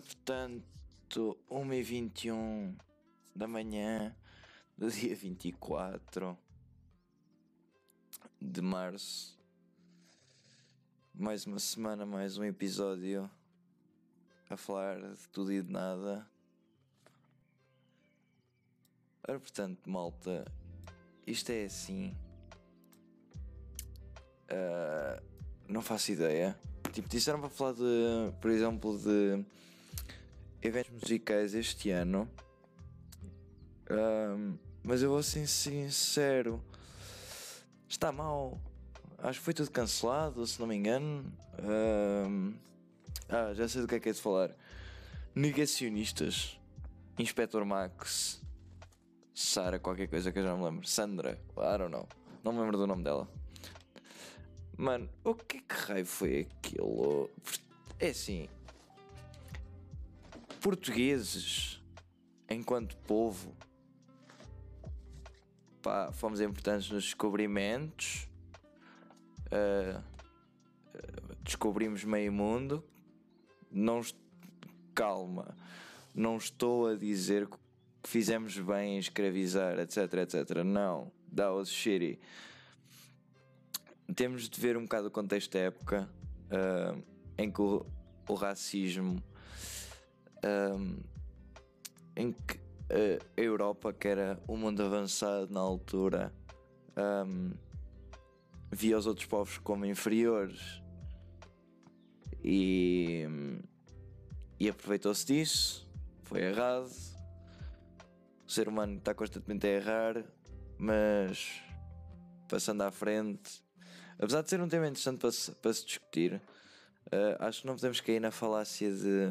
Portanto, 1h21 da manhã do dia 24 de março. Mais uma semana, mais um episódio a falar de tudo e de nada. Ora, portanto, malta, isto é assim. Ah, não faço ideia. Tipo, disseram para falar de, por exemplo, de eventos musicais este ano. Ahm, mas eu vou ser sincero. Está mal. Acho que foi tudo cancelado, se não me engano. Ahm, ah, já sei do que é que é de falar. Negacionistas. Inspector Max. Sara, qualquer coisa que eu já me lembro. Sandra, I don't know. Não me lembro do nome dela. Mano, o que que raio foi aquilo? É assim. Portugueses, enquanto povo, pá, fomos importantes nos descobrimentos. ah, descobrimos meio mundo. Não, calma, não estou a dizer que fizemos bem em escravizar, etc, etc. Não, that was shitty temos de ver um bocado o contexto da época ah, em que o, o racismo ah, em que ah, a Europa, que era o mundo avançado na altura, ah, via os outros povos como inferiores e, e aproveitou-se disso, foi errado. O ser humano está constantemente a errar, mas passando à frente Apesar de ser um tema interessante para se, para se discutir, eh, acho que não podemos cair na falácia de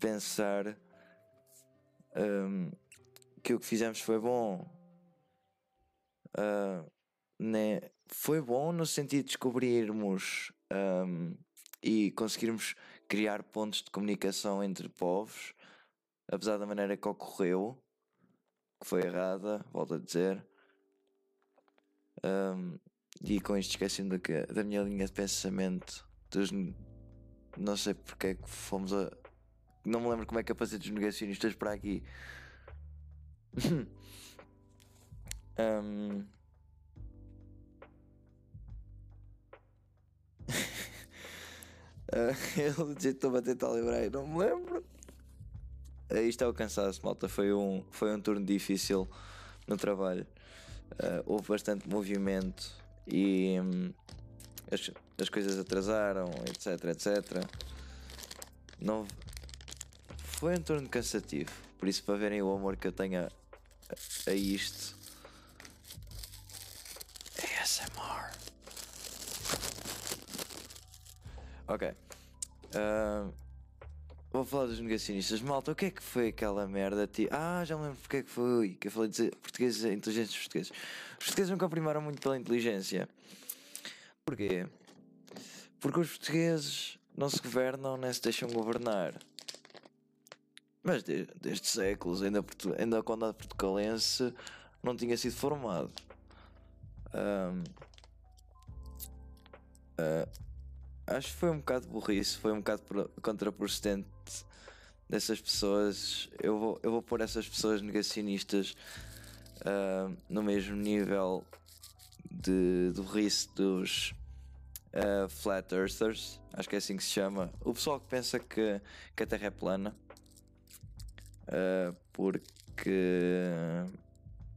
pensar ehm, que o que fizemos foi bom. Ah, né? Foi bom no sentido de descobrirmos ehm, e conseguirmos criar pontos de comunicação entre povos, apesar da maneira que ocorreu, que foi errada, volto a dizer. Ehm, e com isto que- da minha linha de pensamento. Dos, não sei porque é que fomos a. Não me lembro como é que dos negacionistas para aqui. Ahm. Ah, eu estou a tentar lembrar não me lembro. Ah, Isto é o cansaço, malta. Foi um, foi um turno difícil no trabalho. Ah, houve bastante movimento e hum, as, as coisas atrasaram, etc, etc. Não, foi um turno cansativo. Por isso, para verem o amor que eu tenho a, a isto. ASMR. Ok. Ah, vou falar dos negacionistas. Malta, o que é que foi aquela merda? Ah, já me lembro porque é que foi. Que eu falei de portugueses, inteligentes portugueses. Os portugueses nunca primaram muito pela inteligência. Porquê? Porque os portugueses não se governam nem se deixam governar. Mas de- desde séculos, ainda, Portu- ainda a Condado Portugalense não tinha sido formado. Ahm, ah, acho que foi um bocado burrice, foi um bocado pro- contraproducente dessas pessoas. Eu vou, eu vou pôr essas pessoas negacionistas ah, no mesmo nível de, de burrice dos ah, Flat Earthers, acho que é assim que se chama. O pessoal que pensa que, que a Terra é plana. Ah, porque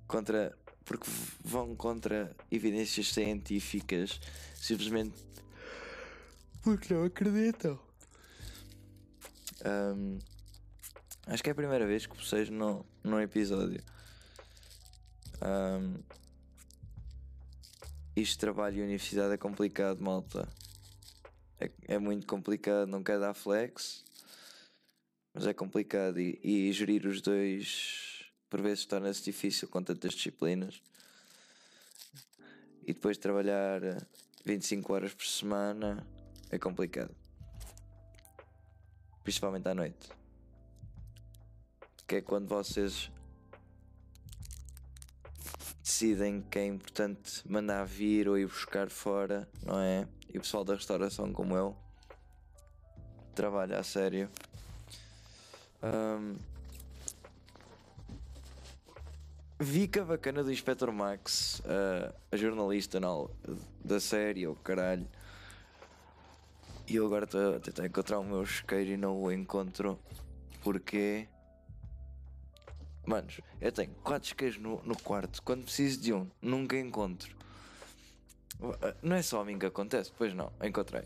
contra porque vão contra evidências científicas simplesmente porque não acreditam. Ahm, acho que é a primeira vez que vocês num, num episódio. Ahm, isto trabalho e universidade é complicado, malta. É, é muito complicado, não quer dar flex, mas é complicado e, e gerir os dois por vezes torna-se difícil com tantas disciplinas. E depois trabalhar 25 horas por semana é complicado. Principalmente à noite. Que é quando vocês decidem que é importante mandar vir ou ir buscar fora, não é? E o pessoal da restauração como eu trabalha a sério. Um, vi que a bacana do Inspector Max, uh, a jornalista não, da série, o oh, caralho. E eu agora estou a tentar encontrar o meu isqueiro e não o encontro. Porque. Manos, eu tenho quatro isqueiros no, no quarto. Quando preciso de um, nunca encontro. Não é só a mim que acontece, pois não, encontrei.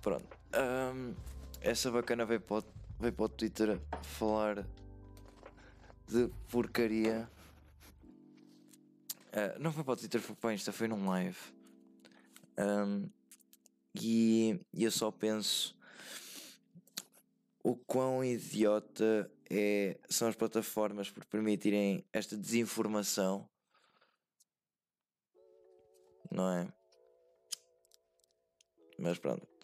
Pronto. Um, essa bacana veio para, o, veio para o Twitter falar de porcaria. Uh, não foi para o Twitter, foi para o Insta, foi num live. Um, e, eu só penso o quão idiota é, são as plataformas por permitirem esta desinformação. Não é? Mas pronto.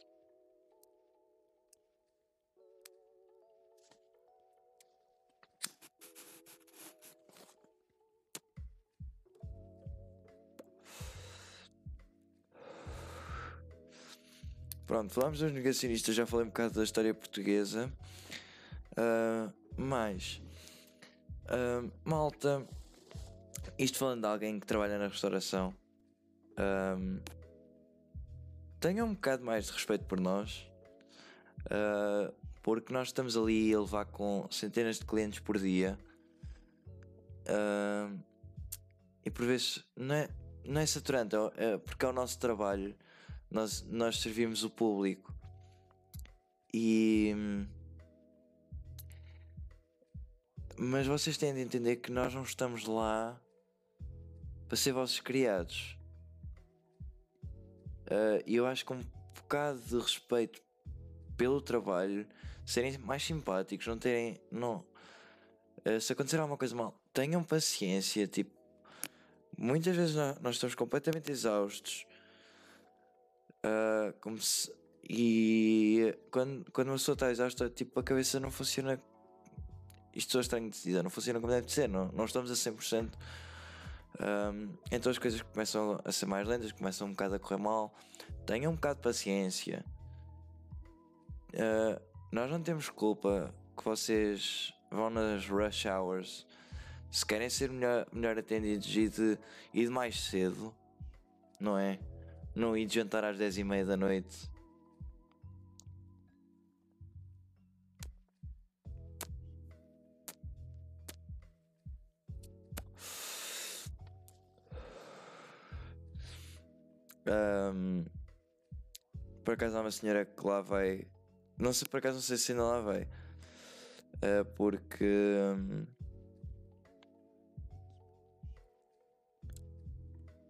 Pronto, falámos dos negacionistas, já falei um bocado da história portuguesa. Uh, mas, uh, malta, isto falando de alguém que trabalha na restauração, uh, tenha um bocado mais de respeito por nós, uh, porque nós estamos ali a levar com centenas de clientes por dia. Uh, e por vezes não é, não é saturante, é, é porque é o nosso trabalho nós, nós servimos o público e. Mas vocês têm de entender que nós não estamos lá para ser vossos criados. Uh, e eu acho que um bocado de respeito pelo trabalho, serem mais simpáticos, não terem. Não, uh, se acontecer alguma coisa mal, tenham paciência. Tipo, muitas vezes nós, nós estamos completamente exaustos Uh, como se, e quando, quando uma pessoa está exausta, tipo, a cabeça não funciona. Isto só estranho de dizer, não funciona como deve ser, não, não estamos a 100%. Um, então as coisas começam a ser mais lentas, começam um bocado a correr mal. Tenham um bocado de paciência. Uh, nós não temos culpa que vocês vão nas rush hours. Se querem ser melhor, melhor atendidos e de, e de mais cedo, não é? Não ir jantar às 10 e meia da noite. Um, por acaso há uma senhora que lá vai. Não sei por acaso não sei se ainda lá vai. Uh, porque um,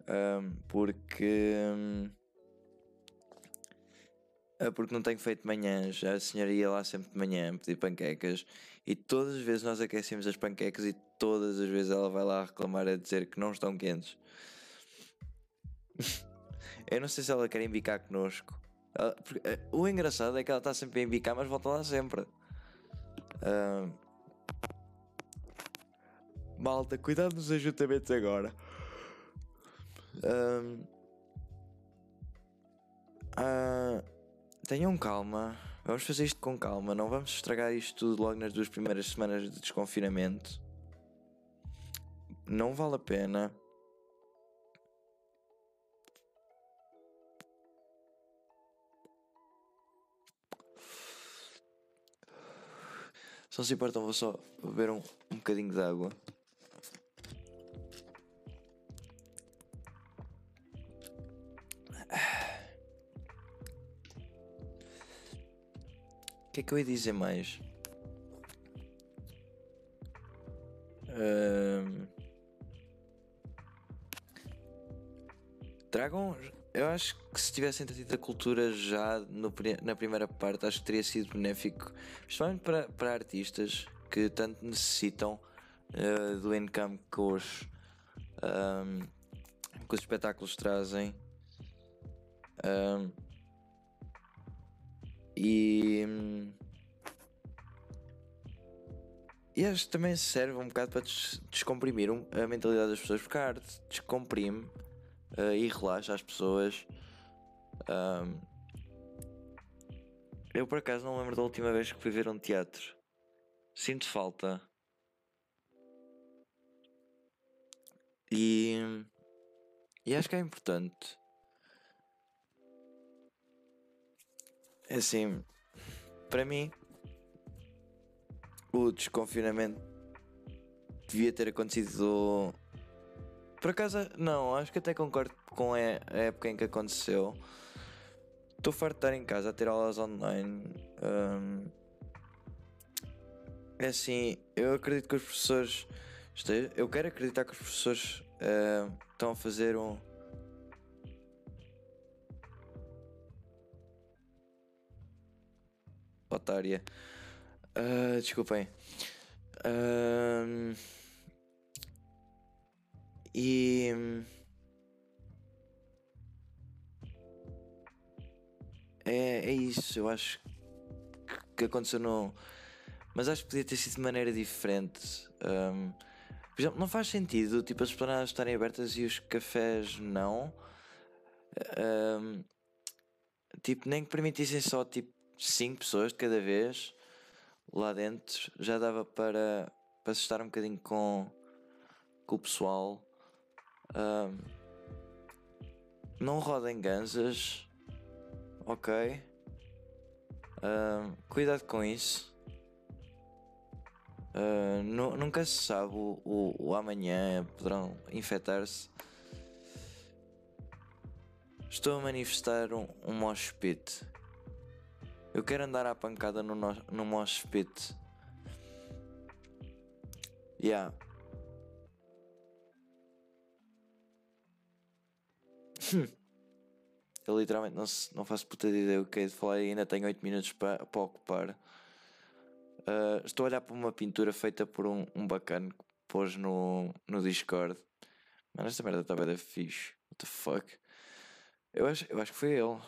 Um, porque. Um, é porque não tenho feito manhãs. A senhora ia lá sempre de manhã pedir panquecas e todas as vezes nós aquecemos as panquecas e todas as vezes ela vai lá reclamar a dizer que não estão quentes. Eu não sei se ela quer embicar connosco. Uh, o engraçado é que ela está sempre a embicar, mas volta lá sempre. Malta, cuidado nos ajuntamentos agora. Uh, uh, tenham calma. Vamos fazer isto com calma. Não vamos estragar isto tudo logo nas duas primeiras semanas de desconfinamento. Não vale a pena. Só se importam, vou só beber um, um bocadinho de água. Que é que eu ia dizer mais? Um... Tragam. Eu acho que se tivessem tido a cultura já no, na primeira parte, acho que teria sido benéfico, especialmente para, para artistas que tanto necessitam uh, do income que os, um, que os espetáculos trazem. Um, e. E que também serve um bocado para des descomprimir a mentalidade das pessoas, porque a arte descomprime uh, e relaxa as pessoas. Um, Eu por acaso não lembro da última vez que fui ver um teatro. Sinto falta. E, e acho que é importante. Assim, para mim, o desconfinamento devia ter acontecido. Por acaso, não, acho que até concordo com a época em que aconteceu. Estou farto de estar em casa a ter aulas online. Um, é assim, eu acredito que os professores. Eu quero acreditar que os professores uh, estão a fazer um. Otária. Uh, desculpem. Uh, e. É, é isso, eu acho que aconteceu no. Mas acho que podia ter sido de maneira diferente. Um, por exemplo, não faz sentido tipo, as esplanadas estarem abertas e os cafés não. Um, tipo, nem que permitissem só tipo 5 pessoas de cada vez lá dentro já dava para, para se estar um bocadinho com, com o pessoal. Um, não rodem ganzas ok. Uh, cuidado com isso. Uh, nu nunca se sabe o, o, o amanhã poderão infectar-se. Estou a manifestar um, um mosh pit. Eu quero andar à pancada no, no, no mosh pit. Yeah. Eu literalmente não, não faço puta de ideia o que é de falar e ainda tenho 8 minutos para, para ocupar. Uh, estou a olhar para uma pintura feita por um, um bacana que pôs no, no Discord. Mano, esta merda está bem fixe. What the fuck? Eu acho, eu acho que foi ele.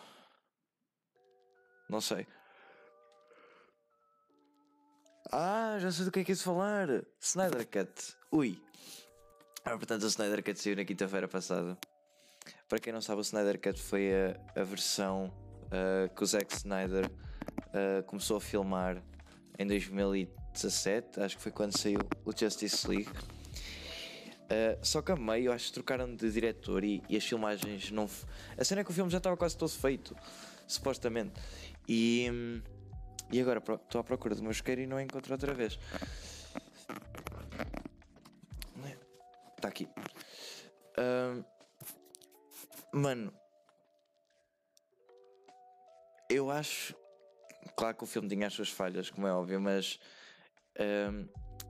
Não sei. Ah, já sei do que é que é de falar. Snyder Cut. Ui. Ah, portanto, o Snyder Cut saiu na quinta-feira passada. Para quem não sabe, o Snyder Cut foi a, a versão uh, que o Zack Snyder uh, começou a filmar em 2017, acho que foi quando saiu o Justice League. Uh, só que a meio acho que trocaram de diretor e, e, as filmagens não. A cena é que o filme já estava quase todo feito, supostamente. E, e agora estou à procura do meu isqueiro e não encontro outra vez. Está aqui. Mano, eu acho. Claro que o filme tinha as suas falhas, como é óbvio, mas.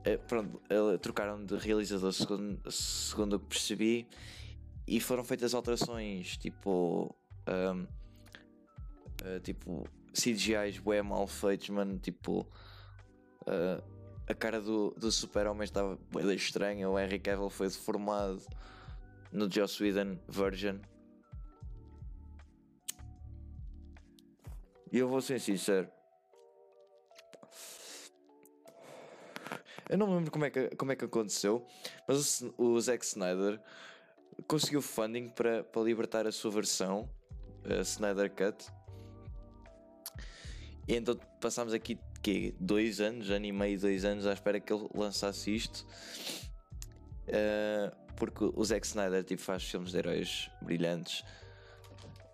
Eh, pronto, trocaram de realizador segundo, segundo o que percebi e foram feitas alterações tipo. Um, uh, eh, tipo CGIs bem mal feitos, mano. Tipo. Uh, a cara do, do super-homem estava bem estranha. O Henry Cavill foi deformado no Joss Whedon Virgin. E eu vou ser sincero. Eu não me lembro como é que, como é que aconteceu, mas o, o Zack Snyder conseguiu funding para, para libertar a sua versão, a Snyder Cut. E então passámos aqui que dois anos, ano e meio, dois anos à espera que ele lançasse isto. Uh, porque o Zack Snyder tipo, faz filmes de heróis brilhantes.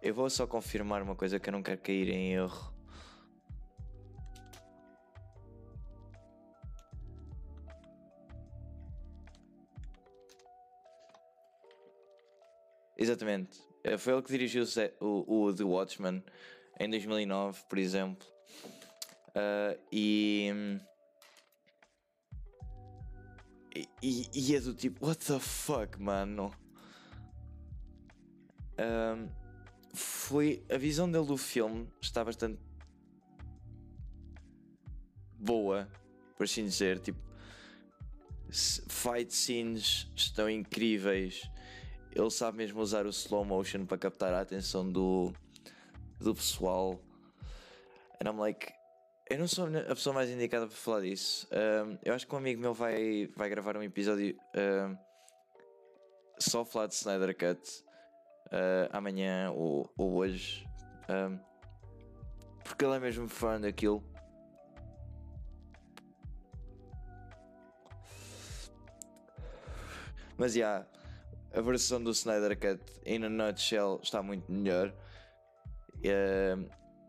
Eu vou só confirmar uma coisa que eu não quero cair em erro. Exatamente. Eh, foi ele que dirigiu o, o The Watchmen em 2009, por exemplo. Uh, e, e, e é do tipo, what the fuck, mano? Foi. A visão dele do filme está bastante. boa, por assim dizer. Tipo, fight scenes estão incríveis. Ele sabe mesmo usar o slow motion para captar a atenção do, do pessoal. And I'm like, eu não sou a pessoa mais indicada para falar disso. Um, eu acho que um amigo meu vai, vai gravar um episódio um, só falar de Snyder Cut uh, amanhã ou, ou hoje. Um, Porque ele é mesmo fã daquilo. Mas já, yeah, a versão do Snyder Cut, in a nutshell, está muito melhor.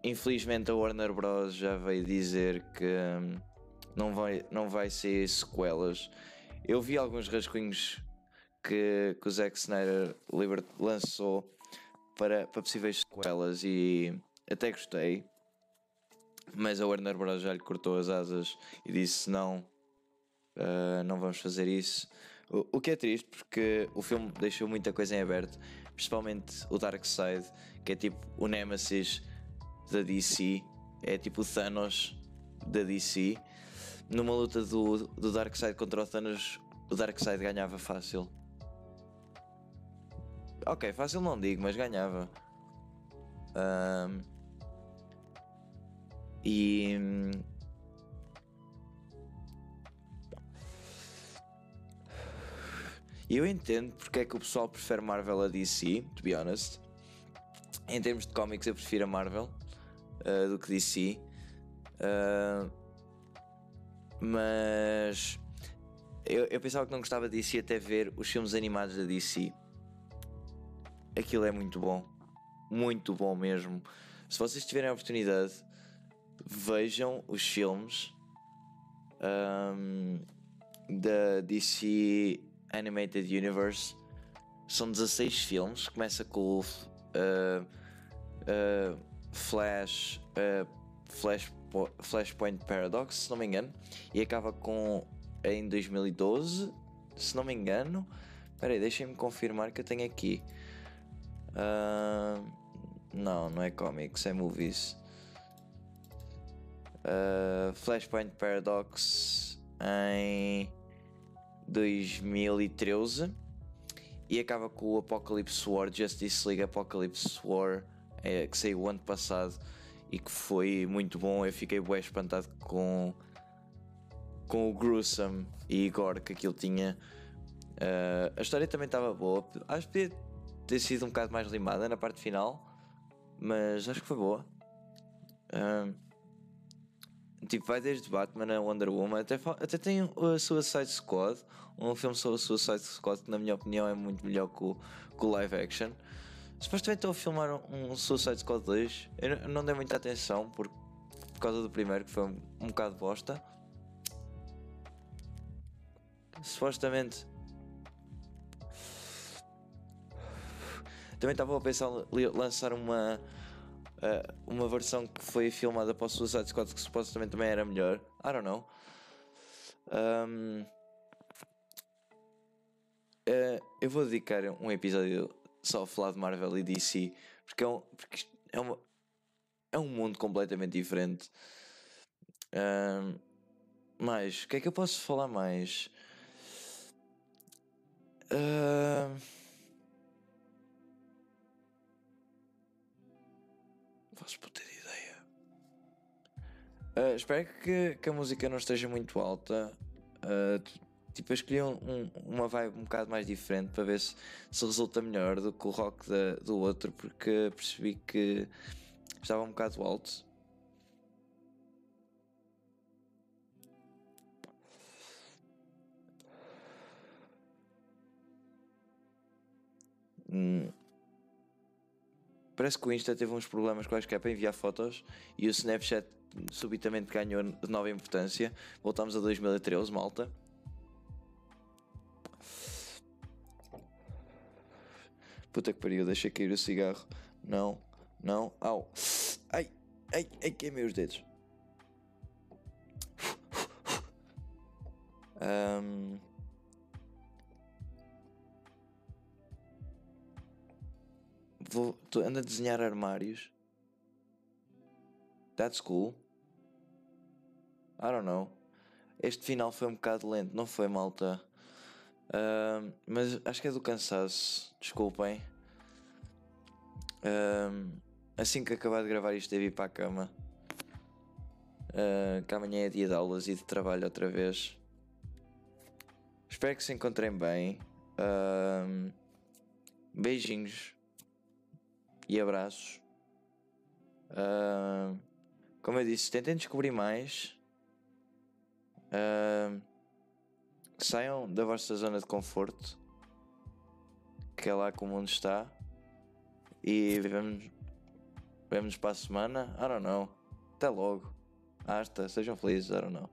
Infelizmente a Warner Bros. já veio dizer que um, não, vai, não vai ser sequelas. Eu vi alguns rascunhos que, que o Zack Snyder lançou para, para possíveis sequelas e até gostei. Mas a Warner Bros. já lhe cortou as asas e disse não, uh, não vamos fazer isso. O, o que é triste porque o filme deixou muita coisa em aberto, principalmente o Dark Side, que é tipo o Nemesis da DC, é tipo o Thanos da DC. Numa luta do, do Darkseid contra o Thanos, o Darkseid ganhava fácil. Ok, fácil não digo, mas ganhava. Um, e. Eu entendo porque é que o pessoal prefere Marvel a DC, to be honest. Em termos de cómics, eu prefiro a Marvel uh, do que DC. Uh, mas eu, eu pensava que não gostava de DC até ver os filmes animados da DC. Aquilo é muito bom, muito bom mesmo. Se vocês tiverem a oportunidade, vejam os filmes um, da DC Animated Universe. São 16 filmes. Começa com o uh, uh, Flash, uh, Flash, Flashpoint Paradox, se não me engano, e acaba com em 2012, se não me engano. Espera aí, deixem-me confirmar que eu tenho aqui. Uh, não, não é comics, é movies. Uh, Flashpoint Paradox em 2013 e acaba com o Apocalypse War, Justice League Apocalypse War é, que saiu o ano passado e que foi muito bom. Eu fiquei bem espantado com, com o gruesome e gore que aquilo tinha. Uh, a história também estava boa. Acho que podia ter sido um bocado mais limada na parte final, mas acho que foi boa. Uh, tipo, vai desde Batman a Wonder Woman, até, até tem a Suicide Squad, um filme sobre a Suicide Squad que, na minha opinião, é muito melhor que o, que o live action. Supostamente estou a filmar um Suicide Squad 2. Eu não dei muita atenção por, por causa do primeiro, que foi um, um bocado bosta. Supostamente. Também estava a pensar lançar uma. Uh, uma versão que foi filmada para o Suicide Squad que supostamente também era melhor. I don't know. Um, uh, eu vou dedicar um episódio só a falar de Marvel e DC, porque é um, porque é uma, é um mundo completamente diferente. Um, mais, o que é que eu posso falar mais? Uh, puta de ideia. Uh, espero que, que a música não esteja muito alta. Uh, Tipo, eu escolhi um, um, uma vibe um bocado mais diferente para ver se, se resulta melhor do que o rock da, do outro, porque percebi que estava um bocado alto. Hum. Parece que o Insta teve uns problemas quaisquer para enviar fotos e o Snapchat subitamente ganhou nova importância. Voltamos a 2013, malta. Puta que pariu, deixei cair o cigarro. Não, não, au. Ai, ai, ai, queimei os dedos. Um... Vou, ando a desenhar armários. That's cool. I don't know. Este final foi um bocado lento, não foi, malta? Uh, mas acho que é do cansaço, desculpem. Uh, assim que acabar de gravar isto, devo ir para a cama. Uh, que amanhã é dia de aulas e de trabalho outra vez. Espero que se encontrem bem. Uh, beijinhos e abraços. Uh, como eu disse, tentem descobrir mais. Ah, saiam da vossa zona de conforto, que é lá que o mundo está, e vivemos, vemos para a semana. I don't know. Até logo. Hasta, sejam felizes, I don't know.